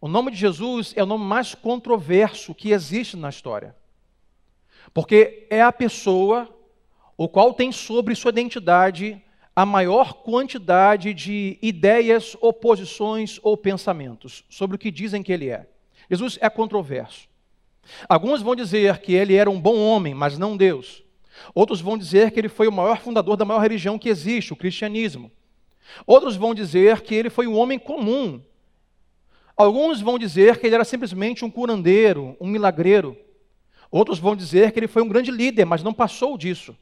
O nome de Jesus é o nome mais controverso que existe na história. Porque é a pessoa o qual tem sobre sua identidade a maior quantidade de ideias, oposições ou pensamentos sobre o que dizem que ele é. Jesus é controverso. Alguns vão dizer que ele era um bom homem, mas não Deus. Outros vão dizer que ele foi o maior fundador da maior religião que existe, o cristianismo. Outros vão dizer que ele foi um homem comum. Alguns vão dizer que ele era simplesmente um curandeiro, um milagreiro. Outros vão dizer que ele foi um grande líder, mas não passou disso.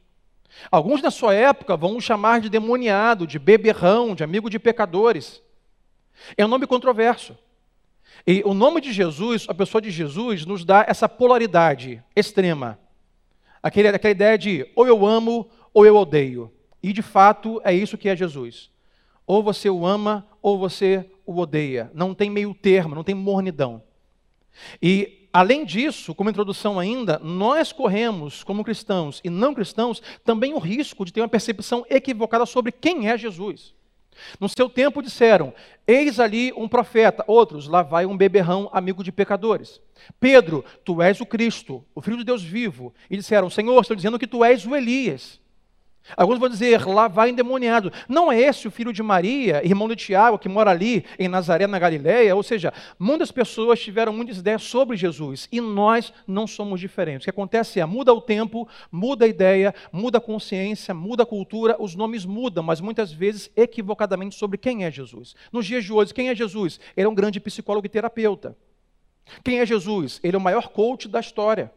Alguns na sua época vão o chamar de demoniado, de beberrão, de amigo de pecadores. É um nome controverso. E o nome de Jesus, a pessoa de Jesus, nos dá essa polaridade extrema. Aquele, aquela ideia de ou eu amo ou eu odeio. E de fato é isso que é Jesus. Ou você o ama ou você o odeia. Não tem meio termo, não tem mornidão. E além disso, como introdução ainda, nós corremos, como cristãos e não cristãos, também o risco de ter uma percepção equivocada sobre quem é Jesus. No seu tempo disseram: Eis ali um profeta. Outros, lá vai um beberrão, amigo de pecadores. Pedro, tu és o Cristo, o Filho de Deus vivo. E disseram: Senhor, estou dizendo que tu és o Elias. Alguns vão dizer, lá vai endemoniado. Não é esse o filho de Maria, irmão de Tiago, que mora ali em Nazaré, na Galileia? Ou seja, muitas pessoas tiveram muitas ideias sobre Jesus e nós não somos diferentes. O que acontece é, muda o tempo, muda a ideia, muda a consciência, muda a cultura, os nomes mudam, mas muitas vezes equivocadamente sobre quem é Jesus. Nos dias de hoje, quem é Jesus? Ele é um grande psicólogo e terapeuta. Quem é Jesus? Ele é o maior coach da história.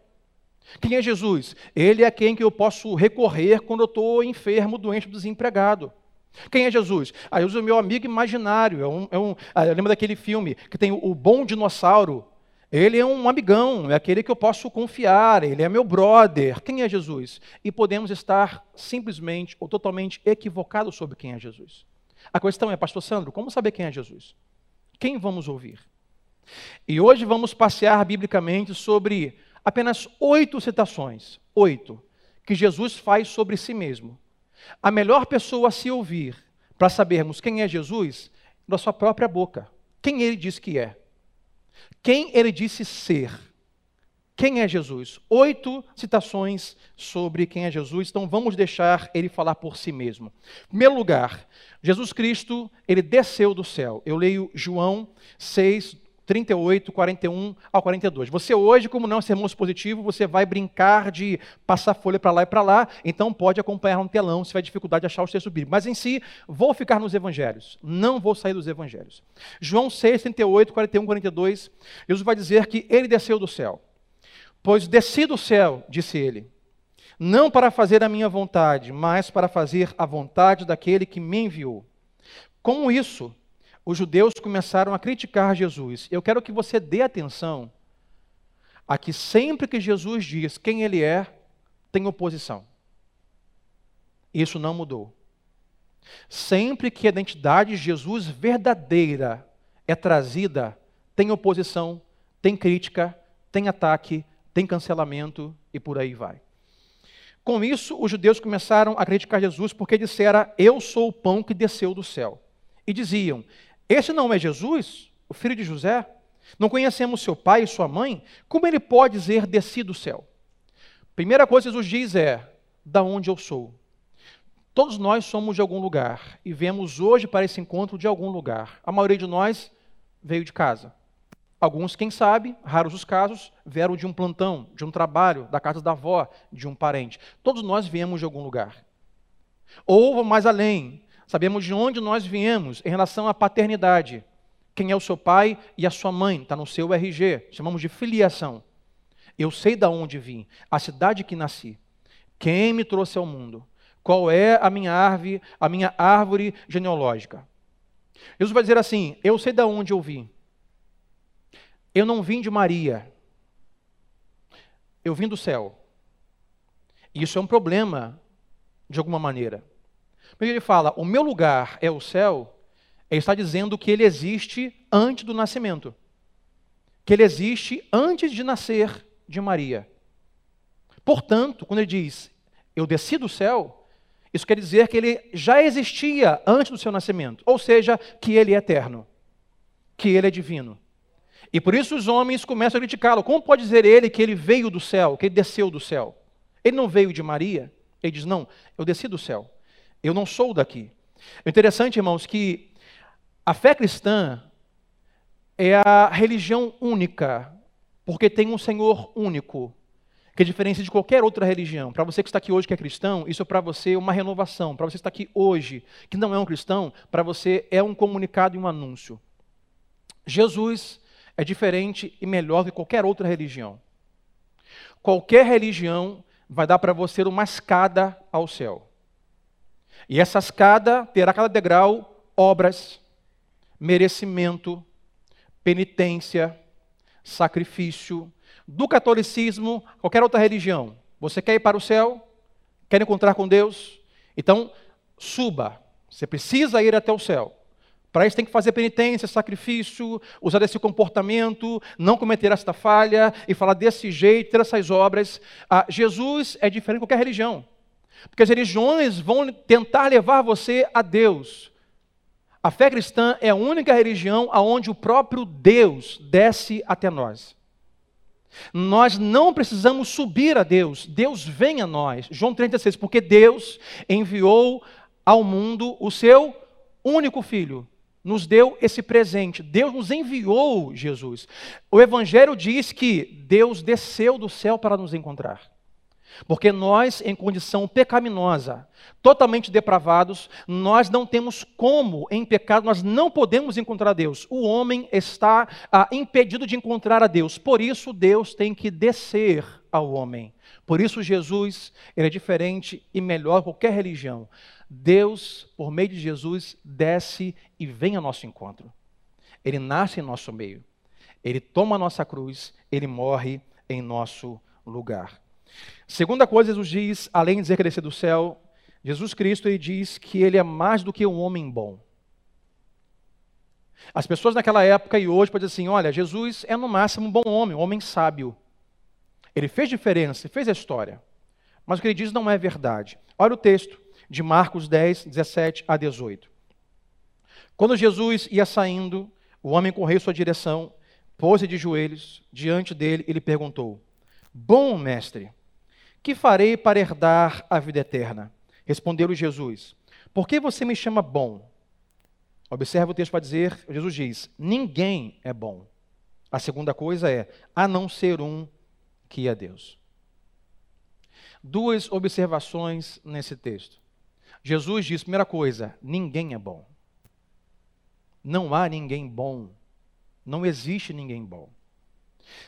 Quem é Jesus? Ele é quem que eu posso recorrer quando eu estou enfermo, doente, desempregado. Quem é Jesus? Ah, Jesus é o meu amigo imaginário. É um, é um, ah, lembra daquele filme que tem o, o bom dinossauro? Ele é um amigão, é aquele que eu posso confiar, ele é meu brother. Quem é Jesus? E podemos estar simplesmente ou totalmente equivocados sobre quem é Jesus. A questão é, Pastor Sandro, como saber quem é Jesus? Quem vamos ouvir? E hoje vamos passear biblicamente sobre apenas oito citações, oito, que Jesus faz sobre si mesmo. A melhor pessoa a se ouvir para sabermos quem é Jesus, da sua própria boca. Quem ele diz que é? Quem ele disse ser? Quem é Jesus? Oito citações sobre quem é Jesus, então vamos deixar ele falar por si mesmo. Em primeiro lugar, Jesus Cristo, ele desceu do céu. Eu leio João 6, 38, 41 ao 42. Você hoje, como não é um sermão expositivo, você vai brincar de passar folha para lá e para lá, então pode acompanhar no telão se tiver dificuldade de achar o texto bíblico. Mas em si, vou ficar nos evangelhos, não vou sair dos evangelhos. João 6, 38, 41, 42, Jesus vai dizer que ele desceu do céu. Pois desci do céu, disse ele, não para fazer a minha vontade, mas para fazer a vontade daquele que me enviou. Como isso, os judeus começaram a criticar Jesus. Eu quero que você dê atenção a que sempre que Jesus diz quem ele é, tem oposição. Isso não mudou. Sempre que a identidade de Jesus verdadeira é trazida, tem oposição, tem crítica, tem ataque, tem cancelamento e por aí vai. Com isso, os judeus começaram a criticar Jesus porque dissera: Eu sou o pão que desceu do céu. E diziam: esse não é Jesus, o filho de José? Não conhecemos seu pai e sua mãe? Como ele pode dizer desci do céu? Primeira coisa que Jesus diz é: da onde eu sou. Todos nós somos de algum lugar e viemos hoje para esse encontro de algum lugar. A maioria de nós veio de casa. Alguns, quem sabe, raros os casos, vieram de um plantão, de um trabalho, da casa da avó, de um parente. Todos nós viemos de algum lugar. Ou, mais além, Sabemos de onde nós viemos em relação à paternidade. Quem é o seu pai e a sua mãe, está no seu RG, chamamos de filiação. Eu sei de onde vim, a cidade que nasci, quem me trouxe ao mundo, qual é a minha árvore, a minha árvore genealógica. Jesus vai dizer assim: Eu sei de onde eu vim. Eu não vim de Maria. Eu vim do céu. E isso é um problema, de alguma maneira. Quando ele fala, o meu lugar é o céu, ele está dizendo que ele existe antes do nascimento. Que ele existe antes de nascer de Maria. Portanto, quando ele diz, eu desci do céu, isso quer dizer que ele já existia antes do seu nascimento. Ou seja, que ele é eterno. Que ele é divino. E por isso os homens começam a criticá-lo. Como pode dizer ele que ele veio do céu, que ele desceu do céu? Ele não veio de Maria? Ele diz: Não, eu desci do céu. Eu não sou daqui. O interessante, irmãos, que a fé cristã é a religião única, porque tem um Senhor único, que é diferente de qualquer outra religião. Para você que está aqui hoje que é cristão, isso é para você uma renovação. Para você que está aqui hoje que não é um cristão, para você é um comunicado e um anúncio. Jesus é diferente e melhor que qualquer outra religião. Qualquer religião vai dar para você uma escada ao céu. E essa escada terá cada degrau obras, merecimento, penitência, sacrifício. Do catolicismo, qualquer outra religião. Você quer ir para o céu? Quer encontrar com Deus? Então, suba. Você precisa ir até o céu. Para isso tem que fazer penitência, sacrifício, usar esse comportamento, não cometer esta falha e falar desse jeito, ter essas obras. Ah, Jesus é diferente de qualquer religião. Porque as religiões vão tentar levar você a Deus. A fé cristã é a única religião aonde o próprio Deus desce até nós. Nós não precisamos subir a Deus, Deus vem a nós. João 36, porque Deus enviou ao mundo o seu único filho, nos deu esse presente. Deus nos enviou Jesus. O Evangelho diz que Deus desceu do céu para nos encontrar. Porque nós, em condição pecaminosa, totalmente depravados, nós não temos como, em pecado, nós não podemos encontrar Deus. O homem está ah, impedido de encontrar a Deus. Por isso, Deus tem que descer ao homem. Por isso, Jesus ele é diferente e melhor que qualquer religião. Deus, por meio de Jesus, desce e vem ao nosso encontro. Ele nasce em nosso meio. Ele toma a nossa cruz, ele morre em nosso lugar. Segunda coisa, Jesus diz, além de dizer que ele desceu do céu, Jesus Cristo ele diz que ele é mais do que um homem bom. As pessoas naquela época e hoje podem dizer assim: olha, Jesus é no máximo um bom homem, um homem sábio. Ele fez diferença, fez a história. Mas o que ele diz não é verdade. Olha o texto de Marcos 10, 17 a 18. Quando Jesus ia saindo, o homem correu sua direção, pôs-se de joelhos diante dele e lhe perguntou: Bom mestre, que farei para herdar a vida eterna? Respondeu-lhe Jesus: Por que você me chama bom? Observa o texto para dizer: Jesus diz: Ninguém é bom. A segunda coisa é: a não ser um que é Deus. Duas observações nesse texto. Jesus diz, primeira coisa, ninguém é bom. Não há ninguém bom. Não existe ninguém bom.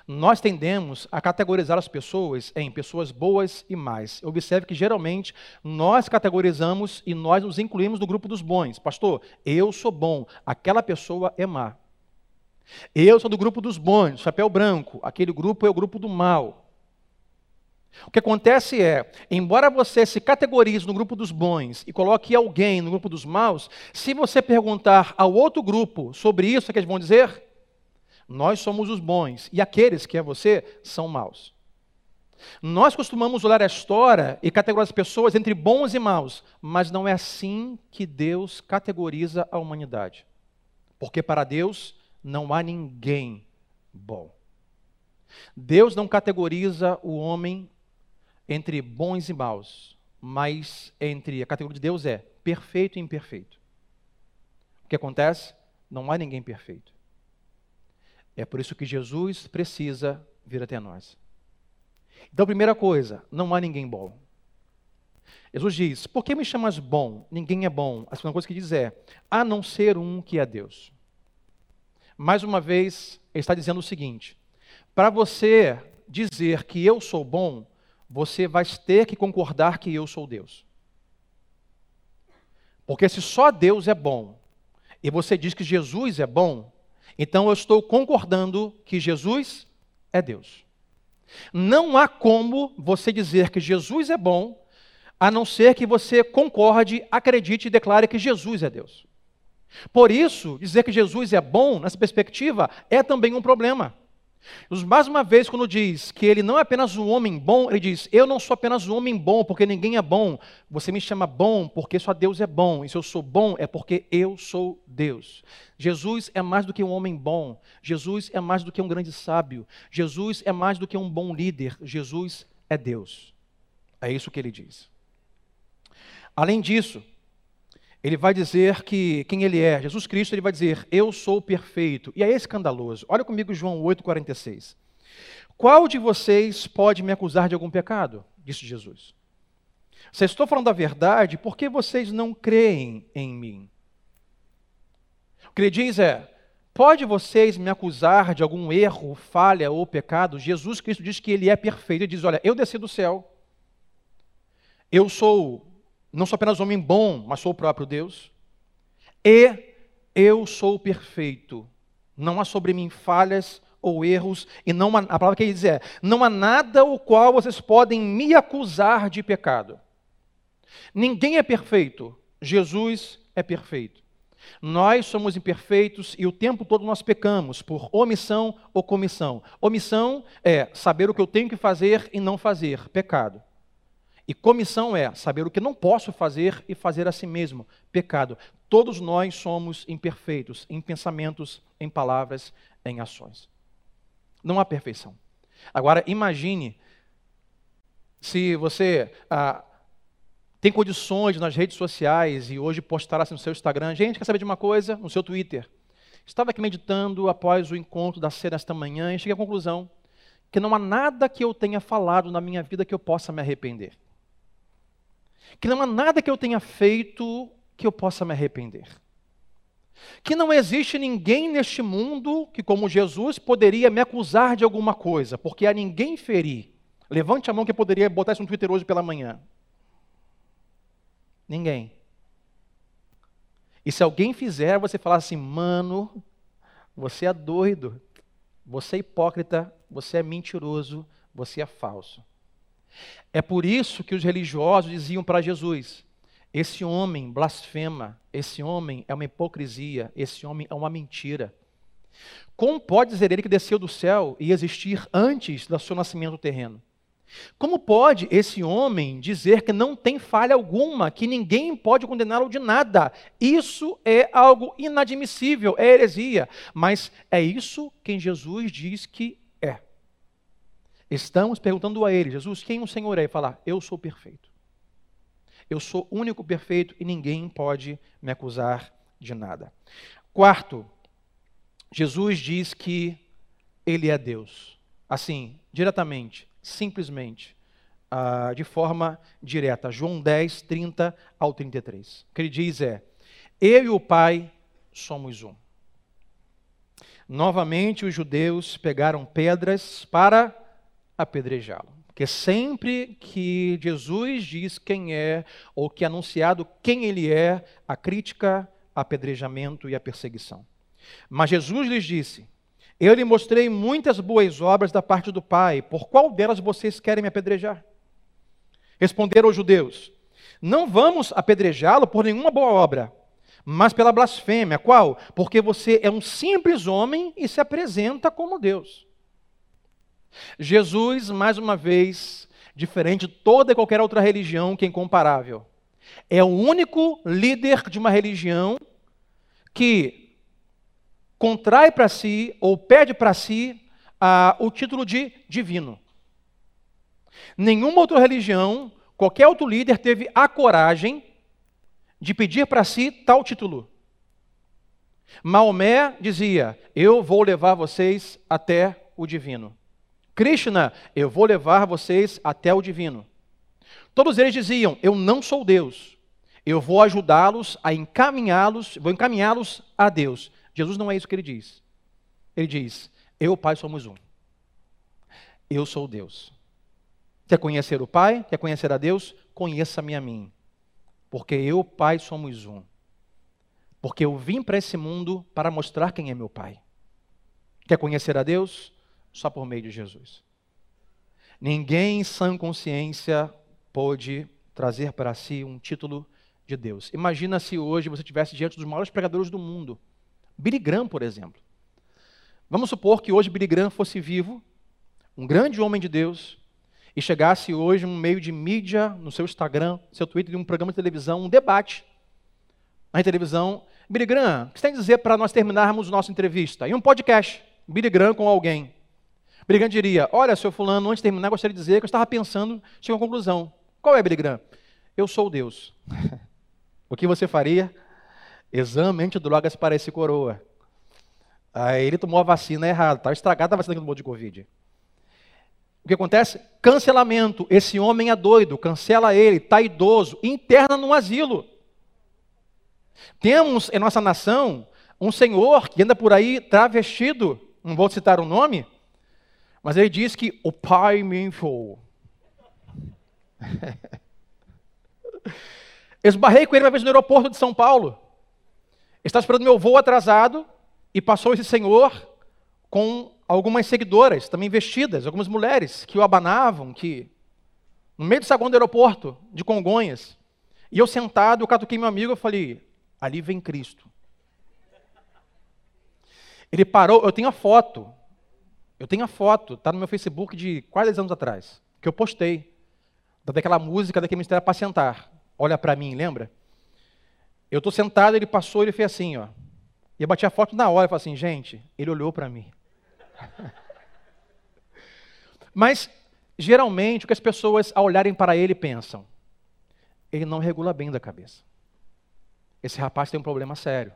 Nós tendemos a categorizar as pessoas em pessoas boas e más. Observe que geralmente nós categorizamos e nós nos incluímos no grupo dos bons. Pastor, eu sou bom, aquela pessoa é má. Eu sou do grupo dos bons, chapéu branco, aquele grupo é o grupo do mal. O que acontece é, embora você se categorize no grupo dos bons e coloque alguém no grupo dos maus, se você perguntar ao outro grupo sobre isso, o que eles vão dizer? Nós somos os bons e aqueles que é você são maus. Nós costumamos olhar a história e categorizar as pessoas entre bons e maus, mas não é assim que Deus categoriza a humanidade. Porque para Deus não há ninguém bom. Deus não categoriza o homem entre bons e maus, mas entre a categoria de Deus é perfeito e imperfeito. O que acontece? Não há ninguém perfeito. É por isso que Jesus precisa vir até nós. Então, primeira coisa, não há ninguém bom. Jesus diz: Por que me chamas bom? Ninguém é bom. A segunda coisa que diz é: a não ser um que é Deus. Mais uma vez, ele está dizendo o seguinte: para você dizer que eu sou bom, você vai ter que concordar que eu sou Deus. Porque se só Deus é bom e você diz que Jesus é bom, então eu estou concordando que Jesus é Deus. Não há como você dizer que Jesus é bom, a não ser que você concorde, acredite e declare que Jesus é Deus. Por isso, dizer que Jesus é bom, nessa perspectiva, é também um problema. Mais uma vez, quando diz que ele não é apenas um homem bom, ele diz: Eu não sou apenas um homem bom porque ninguém é bom. Você me chama bom porque só Deus é bom. E se eu sou bom é porque eu sou Deus. Jesus é mais do que um homem bom. Jesus é mais do que um grande sábio. Jesus é mais do que um bom líder. Jesus é Deus. É isso que ele diz. Além disso, ele vai dizer que quem ele é, Jesus Cristo, ele vai dizer, eu sou perfeito. E é escandaloso. Olha comigo João 8,46. Qual de vocês pode me acusar de algum pecado? Disse Jesus. Se estou falando a verdade, por que vocês não creem em mim? O que ele diz é: pode vocês me acusar de algum erro, falha ou pecado? Jesus Cristo diz que ele é perfeito. Ele diz: olha, eu desci do céu, eu sou não sou apenas homem bom, mas sou o próprio Deus. E eu sou perfeito. Não há sobre mim falhas ou erros, e não há, a palavra que ele diz é: não há nada o qual vocês podem me acusar de pecado. Ninguém é perfeito, Jesus é perfeito. Nós somos imperfeitos e o tempo todo nós pecamos por omissão ou comissão. Omissão é saber o que eu tenho que fazer e não fazer, pecado. E comissão é saber o que não posso fazer e fazer a si mesmo, pecado. Todos nós somos imperfeitos em pensamentos, em palavras, em ações. Não há perfeição. Agora, imagine se você ah, tem condições nas redes sociais e hoje postasse no seu Instagram. Gente, quer saber de uma coisa? No seu Twitter. Estava aqui meditando após o encontro da cena esta manhã e cheguei à conclusão que não há nada que eu tenha falado na minha vida que eu possa me arrepender que não há nada que eu tenha feito que eu possa me arrepender. Que não existe ninguém neste mundo que, como Jesus, poderia me acusar de alguma coisa, porque a ninguém feri. Levante a mão que poderia botar isso no Twitter hoje pela manhã. Ninguém. E se alguém fizer, você falar assim, mano, você é doido, você é hipócrita, você é mentiroso, você é falso. É por isso que os religiosos diziam para Jesus: esse homem blasfema, esse homem é uma hipocrisia, esse homem é uma mentira. Como pode dizer ele que desceu do céu e existir antes do seu nascimento terreno? Como pode esse homem dizer que não tem falha alguma, que ninguém pode condená-lo de nada? Isso é algo inadmissível, é heresia. Mas é isso quem Jesus diz que Estamos perguntando a ele, Jesus, quem o Senhor é? E falar, eu sou perfeito. Eu sou único perfeito e ninguém pode me acusar de nada. Quarto, Jesus diz que ele é Deus. Assim, diretamente, simplesmente, uh, de forma direta. João 10, 30 ao 33. O que ele diz é: Eu e o Pai somos um. Novamente, os judeus pegaram pedras para apedrejá-lo. Porque sempre que Jesus diz quem é, ou que é anunciado quem ele é, a crítica, apedrejamento e a perseguição. Mas Jesus lhes disse: Eu lhe mostrei muitas boas obras da parte do Pai, por qual delas vocês querem me apedrejar? Responderam os judeus: Não vamos apedrejá-lo por nenhuma boa obra, mas pela blasfêmia. Qual? Porque você é um simples homem e se apresenta como Deus. Jesus, mais uma vez, diferente de toda e qualquer outra religião que é incomparável, é o único líder de uma religião que contrai para si ou pede para si o título de divino. Nenhuma outra religião, qualquer outro líder teve a coragem de pedir para si tal título. Maomé dizia: Eu vou levar vocês até o divino. Krishna, eu vou levar vocês até o divino. Todos eles diziam: Eu não sou Deus. Eu vou ajudá-los a encaminhá-los, vou encaminhá-los a Deus. Jesus não é isso que ele diz. Ele diz: Eu e o Pai somos um. Eu sou Deus. Quer conhecer o Pai? Quer conhecer a Deus? Conheça-me a mim. Porque eu e o Pai somos um. Porque eu vim para esse mundo para mostrar quem é meu Pai. Quer conhecer a Deus? Só por meio de Jesus. Ninguém em sã consciência pôde trazer para si um título de Deus. Imagina se hoje você estivesse diante dos maiores pregadores do mundo. Billy Graham, por exemplo. Vamos supor que hoje Billy Graham fosse vivo, um grande homem de Deus, e chegasse hoje um meio de mídia, no seu Instagram, seu Twitter, um programa de televisão, um debate na televisão. Billy Graham, o que você tem a dizer para nós terminarmos nossa entrevista? E um podcast, Billy Graham com alguém. Graham diria, olha, seu fulano, antes de terminar, gostaria de dizer que eu estava pensando, chegou à conclusão. Qual é, Graham? Eu sou Deus. o que você faria? Exame antidrogas para esse coroa. Aí ele tomou a vacina errada, estava estragada a vacina que tomou de Covid. O que acontece? Cancelamento. Esse homem é doido, cancela ele, está idoso, interna num asilo. Temos em nossa nação um senhor que anda por aí travestido, não vou citar o nome, mas ele diz que o pai me enviou. Esbarrei com ele uma vez no aeroporto de São Paulo. Estava esperando meu voo atrasado e passou esse senhor com algumas seguidoras, também vestidas, algumas mulheres que o abanavam, que no meio do saguão do aeroporto de Congonhas. E eu sentado, eu catuquei meu amigo, eu falei: ali vem Cristo. Ele parou, eu tenho a foto. Eu tenho a foto, está no meu Facebook de quase 10 anos atrás, que eu postei. Daquela música daquele ministério apacentar. Olha para mim, lembra? Eu estou sentado, ele passou, ele fez assim, ó. E eu bati a foto na hora e falei assim, gente, ele olhou para mim. Mas, geralmente, o que as pessoas, ao olharem para ele, pensam? Ele não regula bem da cabeça. Esse rapaz tem um problema sério.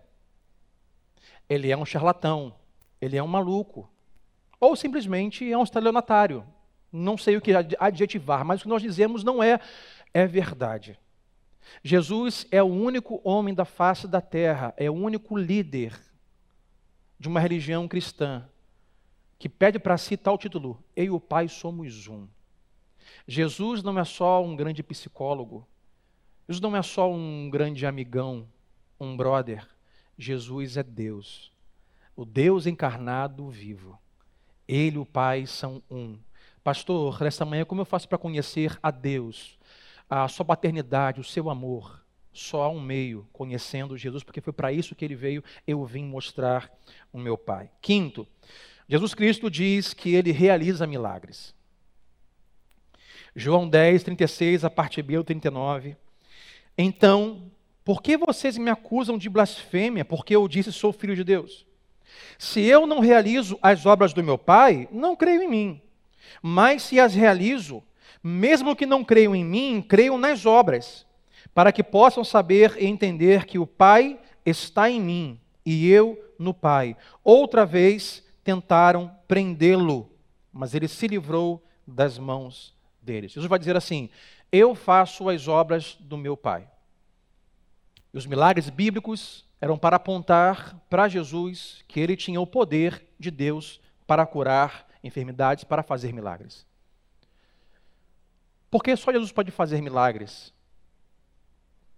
Ele é um charlatão. Ele é um maluco. Ou simplesmente é um estelionatário. Não sei o que adjetivar, mas o que nós dizemos não é, é verdade. Jesus é o único homem da face da terra, é o único líder de uma religião cristã que pede para si tal título: Eu e o Pai somos um. Jesus não é só um grande psicólogo, Jesus não é só um grande amigão, um brother. Jesus é Deus, o Deus encarnado vivo. Ele e o Pai são um. Pastor, nesta manhã, como eu faço para conhecer a Deus, a sua paternidade, o seu amor? Só há um meio, conhecendo Jesus, porque foi para isso que ele veio, eu vim mostrar o meu Pai. Quinto, Jesus Cristo diz que ele realiza milagres. João 10, 36, a parte B, 39. Então, por que vocês me acusam de blasfêmia? Porque eu disse sou filho de Deus. Se eu não realizo as obras do meu Pai, não creio em mim. Mas se as realizo, mesmo que não creiam em mim, creiam nas obras, para que possam saber e entender que o Pai está em mim e eu no Pai. Outra vez, tentaram prendê-lo, mas ele se livrou das mãos deles. Jesus vai dizer assim: Eu faço as obras do meu Pai. E os milagres bíblicos eram para apontar para Jesus que ele tinha o poder de Deus para curar enfermidades, para fazer milagres. Porque só Jesus pode fazer milagres?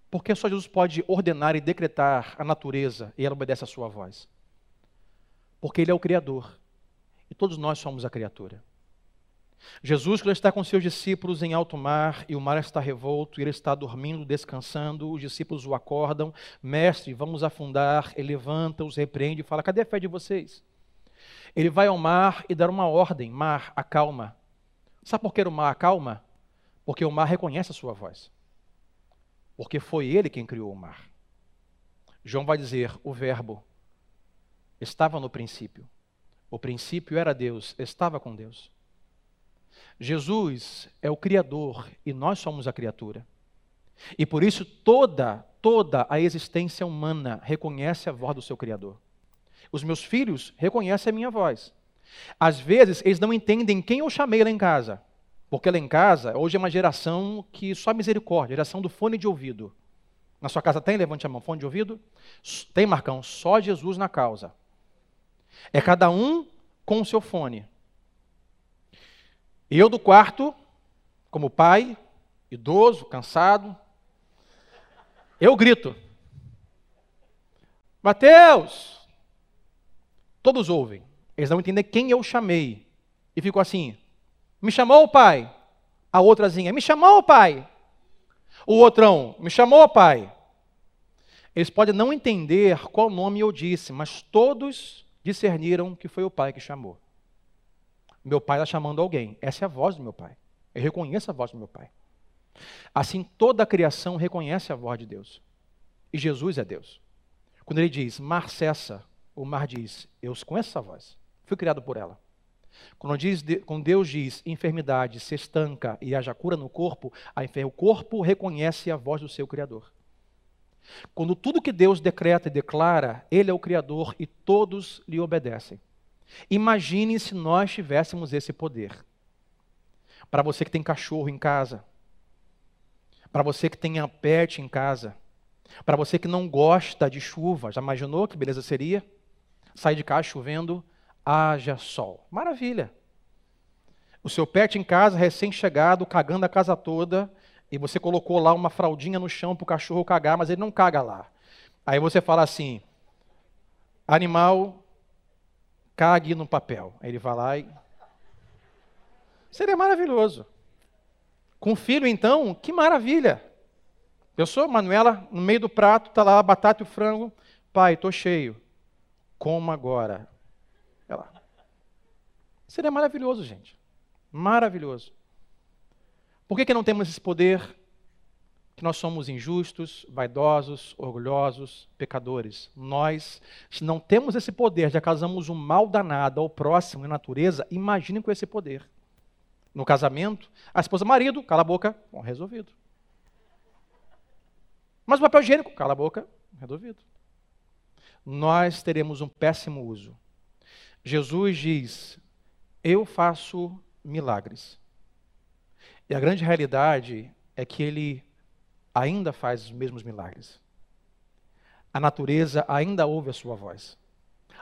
Porque só Jesus pode ordenar e decretar a natureza e ela obedece à sua voz? Porque Ele é o Criador. E todos nós somos a criatura. Jesus, quando está com seus discípulos em alto mar, e o mar está revolto, e ele está dormindo, descansando, os discípulos o acordam, mestre, vamos afundar, ele levanta, os repreende e fala, cadê a fé de vocês? Ele vai ao mar e dá uma ordem, mar, acalma. Sabe por que o mar acalma? Porque o mar reconhece a sua voz. Porque foi ele quem criou o mar. João vai dizer, o verbo estava no princípio. O princípio era Deus, estava com Deus. Jesus é o Criador e nós somos a criatura. E por isso toda, toda a existência humana reconhece a voz do seu Criador. Os meus filhos reconhecem a minha voz. Às vezes eles não entendem quem eu chamei lá em casa. Porque lá em casa, hoje é uma geração que só misericórdia, geração do fone de ouvido. Na sua casa tem? Levante a mão, fone de ouvido? Tem, Marcão, só Jesus na causa. É cada um com o seu fone. E eu do quarto, como pai, idoso, cansado, eu grito: Mateus! Todos ouvem. Eles não entendem quem eu chamei. E ficou assim: Me chamou o pai? A outrazinha: Me chamou o pai? O outrão: Me chamou o pai? Eles podem não entender qual nome eu disse, mas todos discerniram que foi o Pai que chamou. Meu Pai está chamando alguém. Essa é a voz do meu Pai. Eu reconheço a voz do meu Pai. Assim, toda a criação reconhece a voz de Deus. E Jesus é Deus. Quando ele diz, mar cessa, o mar diz, eu conheço essa voz. Fui criado por ela. Quando, diz, quando Deus diz enfermidade se estanca e haja cura no corpo, o corpo reconhece a voz do seu Criador. Quando tudo que Deus decreta e declara, Ele é o Criador e todos lhe obedecem. Imagine se nós tivéssemos esse poder. Para você que tem cachorro em casa, para você que tem pet em casa, para você que não gosta de chuva, já imaginou que beleza seria? Sair de casa chovendo, haja sol. Maravilha. O seu pet em casa, recém-chegado, cagando a casa toda, e você colocou lá uma fraldinha no chão para o cachorro cagar, mas ele não caga lá. Aí você fala assim: animal, cague no papel. Aí ele vai lá e. Seria maravilhoso. Com filho, então, que maravilha. Pensou, Manuela, no meio do prato, está lá a batata e o frango. Pai, estou cheio. Coma agora. Olha lá. Seria maravilhoso, gente. Maravilhoso. Por que, que não temos esse poder? Que nós somos injustos, vaidosos, orgulhosos, pecadores. Nós, se não temos esse poder, já causamos um mal danado ao próximo e à natureza, imagine com esse poder. No casamento, a esposa, marido, cala a boca, bom, resolvido. Mas o papel higiênico, cala a boca, resolvido. Nós teremos um péssimo uso. Jesus diz: Eu faço milagres. E a grande realidade é que ele ainda faz os mesmos milagres. A natureza ainda ouve a sua voz.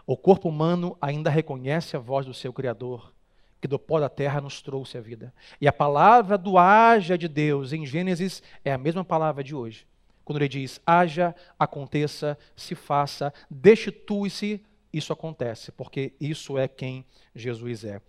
O corpo humano ainda reconhece a voz do seu Criador, que do pó da terra nos trouxe a vida. E a palavra do haja de Deus em Gênesis é a mesma palavra de hoje. Quando ele diz haja, aconteça, se faça, destitui-se, isso acontece, porque isso é quem Jesus é.